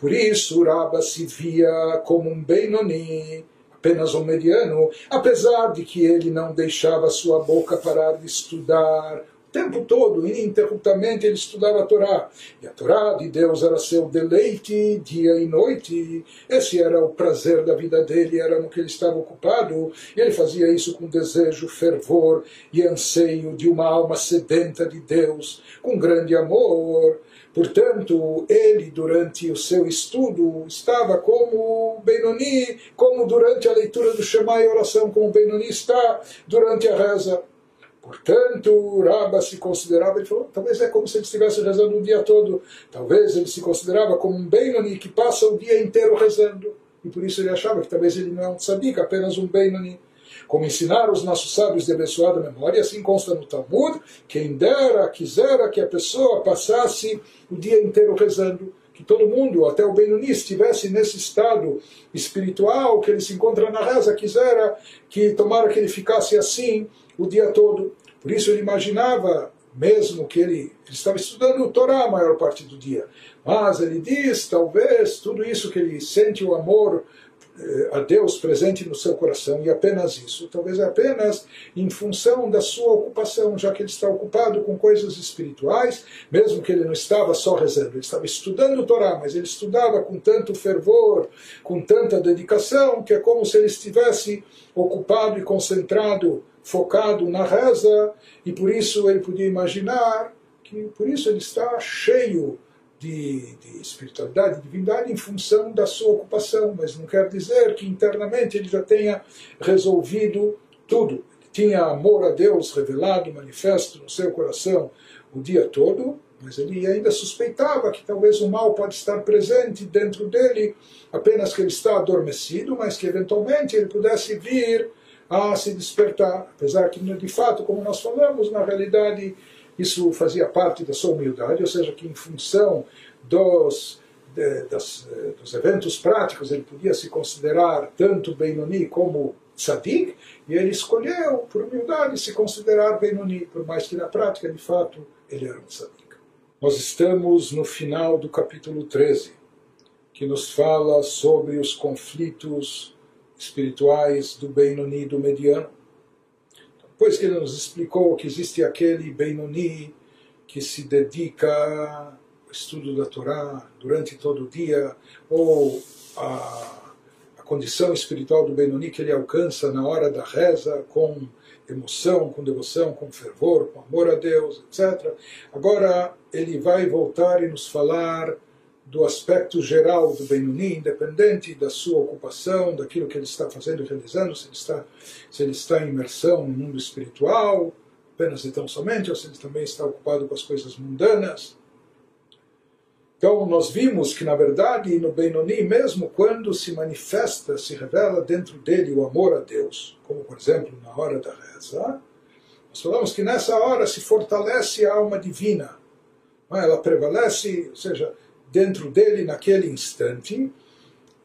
Por isso, Rabba se via como um Benoni, apenas um mediano, apesar de que ele não deixava sua boca parar de estudar o tempo todo, ininterruptamente ele estudava a Torá. E a Torá de Deus era seu deleite dia e noite. Esse era o prazer da vida dele, era no que ele estava ocupado. E ele fazia isso com desejo, fervor e anseio de uma alma sedenta de Deus, com grande amor. Portanto, ele, durante o seu estudo, estava como Benoni, como durante a leitura do Shema e oração, como Benoni está durante a reza. Portanto, Rabba se considerava, ele falou, talvez é como se ele estivesse rezando o dia todo. Talvez ele se considerava como um Benoni que passa o dia inteiro rezando. E por isso ele achava que talvez ele não é um tzadik, apenas um Benoni. Como ensinaram os nossos sábios de abençoada memória, assim consta no Talmud, quem dera, quisera que a pessoa passasse o dia inteiro rezando que todo mundo, até o Benoni, estivesse nesse estado espiritual que ele se encontra na reza, quisera que tomara que ele ficasse assim o dia todo. Por isso ele imaginava, mesmo que ele, ele estava estudando o Torá a maior parte do dia, mas ele diz, talvez, tudo isso que ele sente o amor a Deus presente no seu coração e apenas isso, talvez apenas em função da sua ocupação, já que ele está ocupado com coisas espirituais, mesmo que ele não estava só rezando, ele estava estudando o Torá, mas ele estudava com tanto fervor, com tanta dedicação, que é como se ele estivesse ocupado e concentrado, focado na reza, e por isso ele podia imaginar que por isso ele está cheio de, de espiritualidade, de divindade, em função da sua ocupação, mas não quer dizer que internamente ele já tenha resolvido tudo. Ele tinha amor a Deus revelado, manifesto no seu coração o dia todo, mas ele ainda suspeitava que talvez o mal pode estar presente dentro dele, apenas que ele está adormecido, mas que eventualmente ele pudesse vir a se despertar. Apesar que, de fato, como nós falamos, na realidade isso fazia parte da sua humildade, ou seja, que em função dos, de, das, eh, dos eventos práticos ele podia se considerar tanto Benoni como Tzadik, e ele escolheu, por humildade, se considerar Benoni, por mais que na prática, de fato, ele era um Tzadik. Nós estamos no final do capítulo 13, que nos fala sobre os conflitos espirituais do Benoni e do Mediano. Depois que ele nos explicou que existe aquele Benoni que se dedica ao estudo da Torá durante todo o dia, ou a, a condição espiritual do Benoni que ele alcança na hora da reza com emoção, com devoção, com fervor, com amor a Deus, etc. Agora ele vai voltar e nos falar do aspecto geral do Benoni, independente da sua ocupação, daquilo que ele está fazendo e realizando, se ele está, se ele está em imersão no mundo espiritual, apenas e tão somente, ou se ele também está ocupado com as coisas mundanas. Então, nós vimos que, na verdade, no Benoni, mesmo quando se manifesta, se revela dentro dele o amor a Deus, como, por exemplo, na hora da reza, nós falamos que nessa hora se fortalece a alma divina. Ela prevalece, ou seja, dentro dele naquele instante,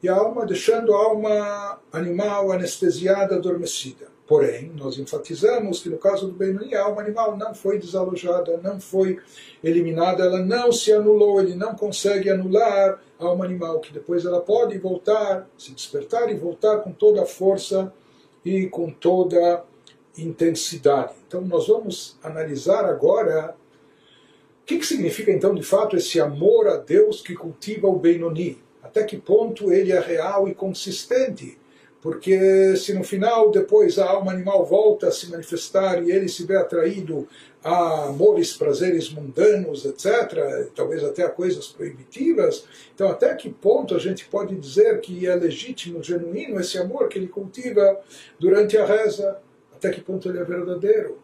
e a alma deixando a alma animal anestesiada, adormecida. Porém, nós enfatizamos que no caso do Benoni, a alma animal não foi desalojada, não foi eliminada, ela não se anulou, ele não consegue anular a alma animal, que depois ela pode voltar, se despertar e voltar com toda a força e com toda intensidade. Então, nós vamos analisar agora o que, que significa então de fato esse amor a Deus que cultiva o Benoni? Até que ponto ele é real e consistente? Porque se no final, depois, a alma animal volta a se manifestar e ele se vê atraído a amores, prazeres mundanos, etc., talvez até a coisas proibitivas, então até que ponto a gente pode dizer que é legítimo, genuíno esse amor que ele cultiva durante a reza? Até que ponto ele é verdadeiro?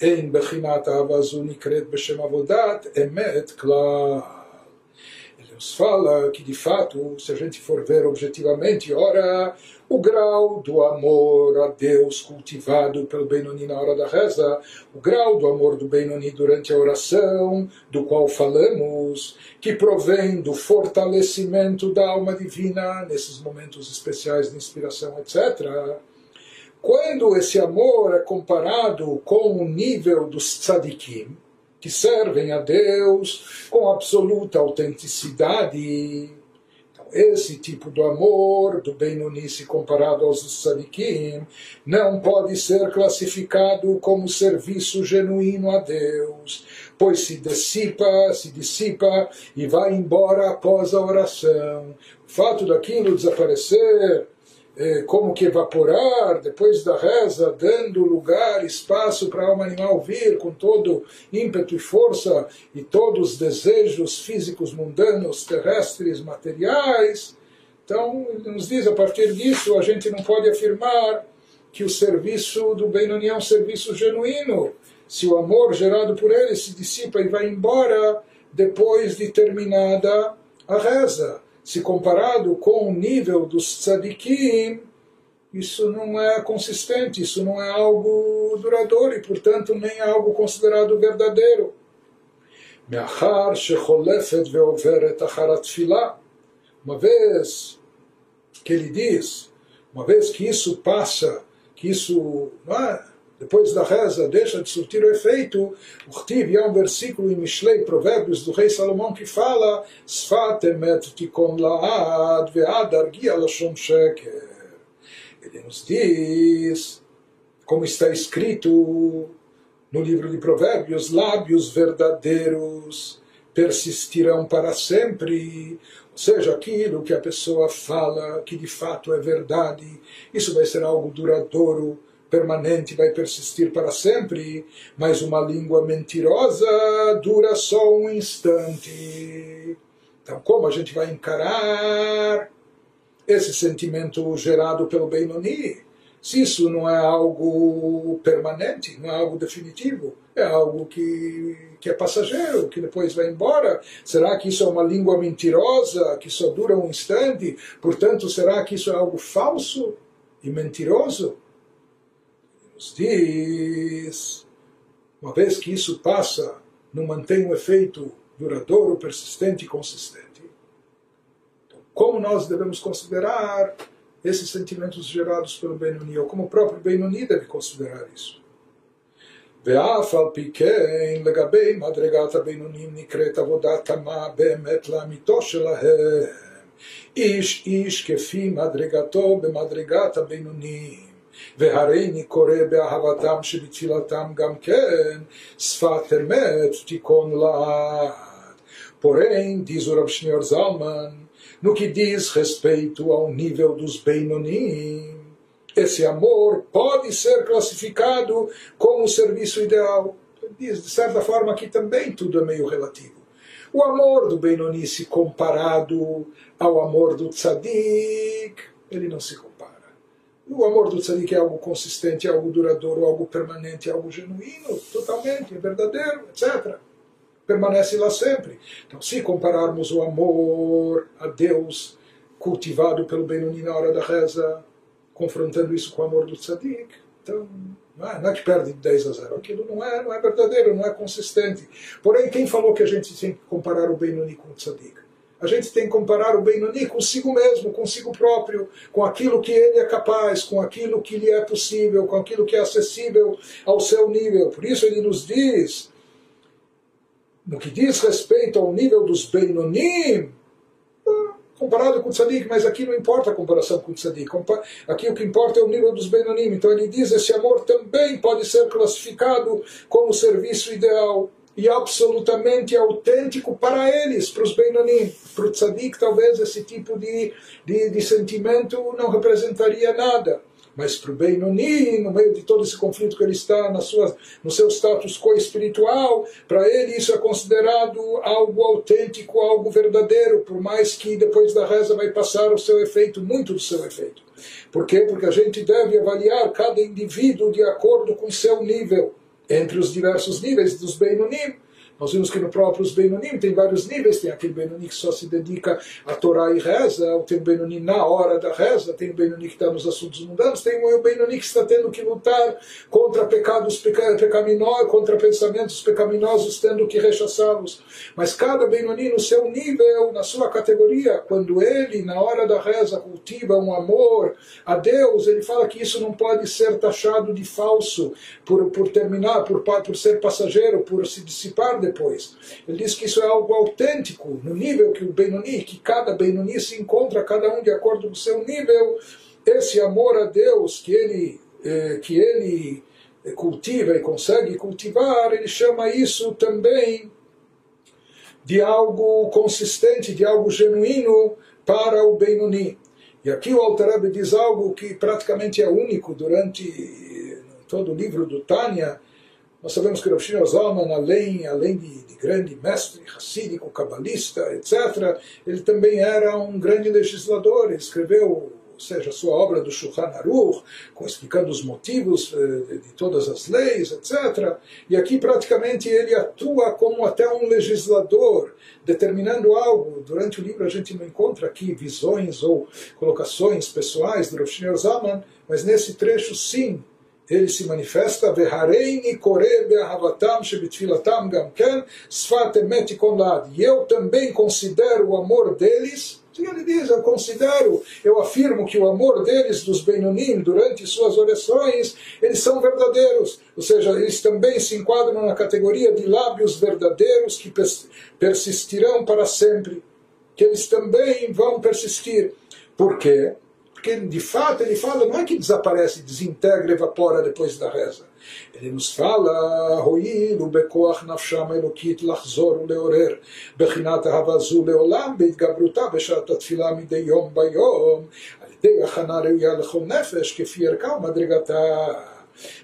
אין בחינת אהבה זו נקראת בשם עבודת אמת כלל. nos fala que de fato, se a gente for ver objetivamente, ora, o grau do amor a Deus cultivado pelo Benoni na hora da reza, o grau do amor do Benoni durante a oração, do qual falamos, que provém do fortalecimento da alma divina nesses momentos especiais de inspiração, etc. quando esse amor é comparado com o nível dos tzadikim, que servem a Deus com absoluta autenticidade. Então, esse tipo de amor do Benonice comparado aos Sadikim não pode ser classificado como serviço genuíno a Deus, depois se dissipa, se dissipa e vai embora após a oração. O fato daquilo desaparecer, como que evaporar depois da reza, dando lugar, espaço para a alma animal vir com todo ímpeto e força e todos os desejos físicos mundanos, terrestres, materiais. Então, nos diz, a partir disso, a gente não pode afirmar que o serviço do Benoni é um serviço genuíno. Se o amor gerado por ele se dissipa e vai embora depois de terminada a reza se comparado com o nível dos tzadikim, isso não é consistente, isso não é algo duradouro e, portanto, nem é algo considerado verdadeiro. Uma vez que ele diz, uma vez que isso passa, que isso não é, depois da reza, deixa de surtir o efeito. O Rtiv é um versículo em Mishlei, Provérbios do rei Salomão, que fala. Ele nos diz, como está escrito no livro de Provérbios, lábios verdadeiros persistirão para sempre. Ou seja, aquilo que a pessoa fala, que de fato é verdade, isso vai ser algo duradouro permanente vai persistir para sempre, mas uma língua mentirosa dura só um instante. Então, como a gente vai encarar esse sentimento gerado pelo Benoni? Se isso não é algo permanente, não é algo definitivo, é algo que, que é passageiro, que depois vai embora. Será que isso é uma língua mentirosa, que só dura um instante? Portanto, será que isso é algo falso e mentiroso? nos diz, uma vez que isso passa, não mantém um efeito duradouro, persistente e consistente. Então, como nós devemos considerar esses sentimentos gerados pelo Benoni, ou como o próprio Benoni deve considerar isso? ואף על פי כן לגבי מדרגת הבינונים נקראת עבודת המה באמת לאמיתו שלהם איש איש כפי מדרגתו במדרגת הבינונים והריני קורא באהבתם שבתפילתם גם כן שפת אמת תיכון לעד. Porém, diz o Rav Shneur Zalman, no que diz respeito ao nível dos Beinonim, esse amor pode ser classificado como o serviço ideal. Diz, de certa forma, aqui também tudo é meio relativo. O amor do Benoni se comparado ao amor do Tzadik, ele não se compara. O amor do tzadik é algo consistente, é algo duradouro, algo permanente, é algo genuíno, totalmente, é verdadeiro, etc. Permanece lá sempre. Então, se compararmos o amor a Deus cultivado pelo Benoni na hora da reza, confrontando isso com o amor do tzadik, então não é, não é que perde 10 a 0. Aquilo não é, não é verdadeiro, não é consistente. Porém, quem falou que a gente tem que comparar o Benoni com o tzadik? A gente tem que comparar o Benoni consigo mesmo, consigo próprio, com aquilo que ele é capaz, com aquilo que lhe é possível, com aquilo que é acessível ao seu nível. Por isso ele nos diz, no que diz respeito ao nível dos Benonim, ah, comparado com o Tzadik, mas aqui não importa a comparação com o Tzadik. Aqui o que importa é o nível dos Benonim. Então ele diz esse amor também pode ser classificado como serviço ideal e absolutamente autêntico para eles, para os Beinanim. Para o Tzadik, talvez esse tipo de, de, de sentimento não representaria nada. Mas para o Benoni, no meio de todo esse conflito que ele está, na sua, no seu status quo espiritual, para ele isso é considerado algo autêntico, algo verdadeiro, por mais que depois da reza vai passar o seu efeito, muito do seu efeito. Por quê? Porque a gente deve avaliar cada indivíduo de acordo com seu nível entre os diversos níveis dos Beinonim. Nós vimos que no próprio Benonim tem vários níveis, tem aquele Benoni que só se dedica a Torá e reza, tem o Benoni na hora da reza, tem o Benoni que está nos assuntos mundanos, tem o Benoni que está tendo que lutar contra pecados pecaminosos, contra pensamentos pecaminosos, tendo que rechaçá-los. Mas cada Benoni no seu nível, na sua categoria, quando ele, na hora da reza, cultiva um amor a Deus, ele fala que isso não pode ser taxado de falso por, por terminar, por, por ser passageiro, por se dissipar depois. Ele diz que isso é algo autêntico, no nível que o Benoni, que cada Benoni se encontra, cada um de acordo com o seu nível, esse amor a Deus que ele, eh, que ele cultiva e consegue cultivar, ele chama isso também de algo consistente, de algo genuíno para o Benoni. E aqui o Alter diz algo que praticamente é único durante todo o livro do Tânia. Nós sabemos que Rav Zalman, além, além de, de grande mestre, racídico, cabalista, etc., ele também era um grande legislador. Ele escreveu seja, a sua obra do Shulchan Aruch, explicando os motivos eh, de todas as leis, etc. E aqui praticamente ele atua como até um legislador, determinando algo. Durante o livro a gente não encontra aqui visões ou colocações pessoais do Rosh Zaman, mas nesse trecho sim, ele se manifesta, gamken emet E eu também considero o amor deles Sim, ele diz, eu considero, eu afirmo que o amor deles, dos Benonim, durante suas orações, eles são verdadeiros. Ou seja, eles também se enquadram na categoria de lábios verdadeiros que persistirão para sempre. Que eles também vão persistir. Por quê? Porque, de fato, ele fala, não é que desaparece, desintegra, evapora depois da reza. Ele nos fala, הואיל ובכוח נפשם האלוקית לחזור ולעורר בחינת אהבה זו לעולם בהתגברותה בשעת התפילה מדי יום ביום על ידי הכנה ראויה לכל נפש כפי ערכה ומדרגתה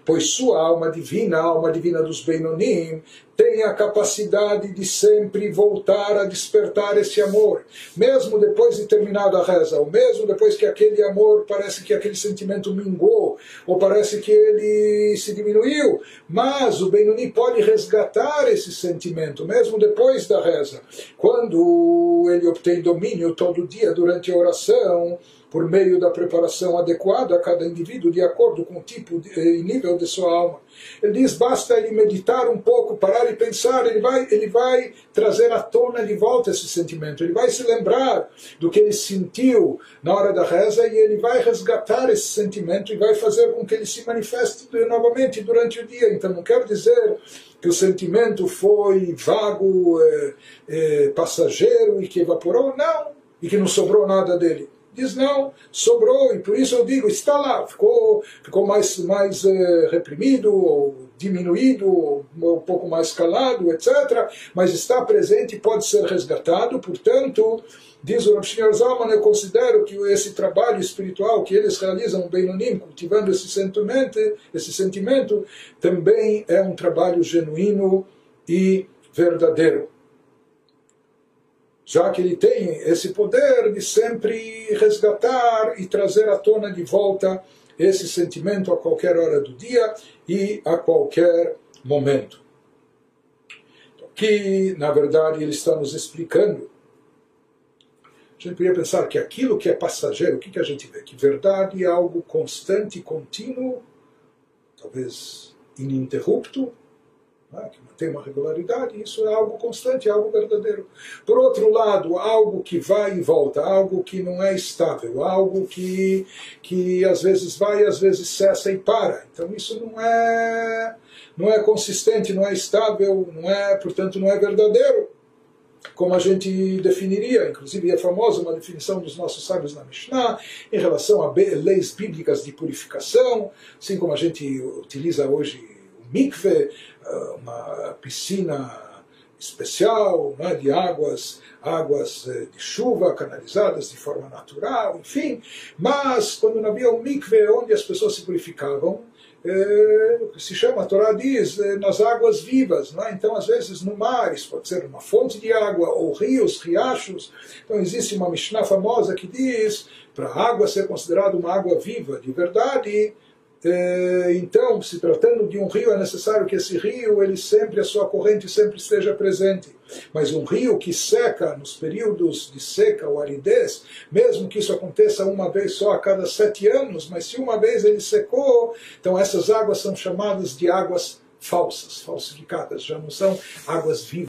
pois sua alma divina, alma divina dos Beinonim, tem a capacidade de sempre voltar a despertar esse amor, mesmo depois de terminada a reza, ou mesmo depois que aquele amor parece que aquele sentimento mingou, ou parece que ele se diminuiu, mas o Benoni pode resgatar esse sentimento, mesmo depois da reza, quando ele obtém domínio todo dia durante a oração por meio da preparação adequada a cada indivíduo, de acordo com o tipo e nível de sua alma. Ele diz, basta ele meditar um pouco, parar e pensar, ele vai, ele vai trazer à tona de volta esse sentimento, ele vai se lembrar do que ele sentiu na hora da reza e ele vai resgatar esse sentimento e vai fazer com que ele se manifeste novamente durante o dia. Então não quer dizer que o sentimento foi vago, é, é, passageiro e que evaporou, não, e que não sobrou nada dele. Diz não, sobrou, e por isso eu digo, está lá, ficou, ficou mais, mais é, reprimido, ou diminuído, ou um pouco mais calado, etc. Mas está presente e pode ser resgatado, portanto, diz o Rav Zalman, eu considero que esse trabalho espiritual que eles realizam bem no cultivando esse sentimento, esse sentimento, também é um trabalho genuíno e verdadeiro já que ele tem esse poder de sempre resgatar e trazer à tona de volta esse sentimento a qualquer hora do dia e a qualquer momento. Que, na verdade, ele está nos explicando. A gente poderia pensar que aquilo que é passageiro, o que, que a gente vê? Que verdade é algo constante, contínuo, talvez ininterrupto, né, que mantém uma regularidade, isso é algo constante, é algo verdadeiro. Por outro lado, algo que vai e volta, algo que não é estável, algo que, que às vezes vai, às vezes cessa e para. Então isso não é, não é consistente, não é estável, não é, portanto, não é verdadeiro como a gente definiria, inclusive é famosa uma definição dos nossos sábios na Mishnah, em relação a leis bíblicas de purificação, assim como a gente utiliza hoje mikve, uma piscina especial né, de águas águas eh, de chuva canalizadas de forma natural, enfim. Mas quando não havia um mikve onde as pessoas se purificavam, eh, se chama, a Torá diz, eh, nas águas vivas. Não é? Então, às vezes, no mar, isso pode ser uma fonte de água, ou rios, riachos. Então, existe uma Mishnah famosa que diz, para a água ser considerada uma água viva de verdade, é, então, se tratando de um rio, é necessário que esse rio, ele sempre, a sua corrente sempre esteja presente. Mas um rio que seca nos períodos de seca ou aridez, mesmo que isso aconteça uma vez só a cada sete anos, mas se uma vez ele secou, então essas águas são chamadas de águas falsas, falsificadas, já não são águas vivas.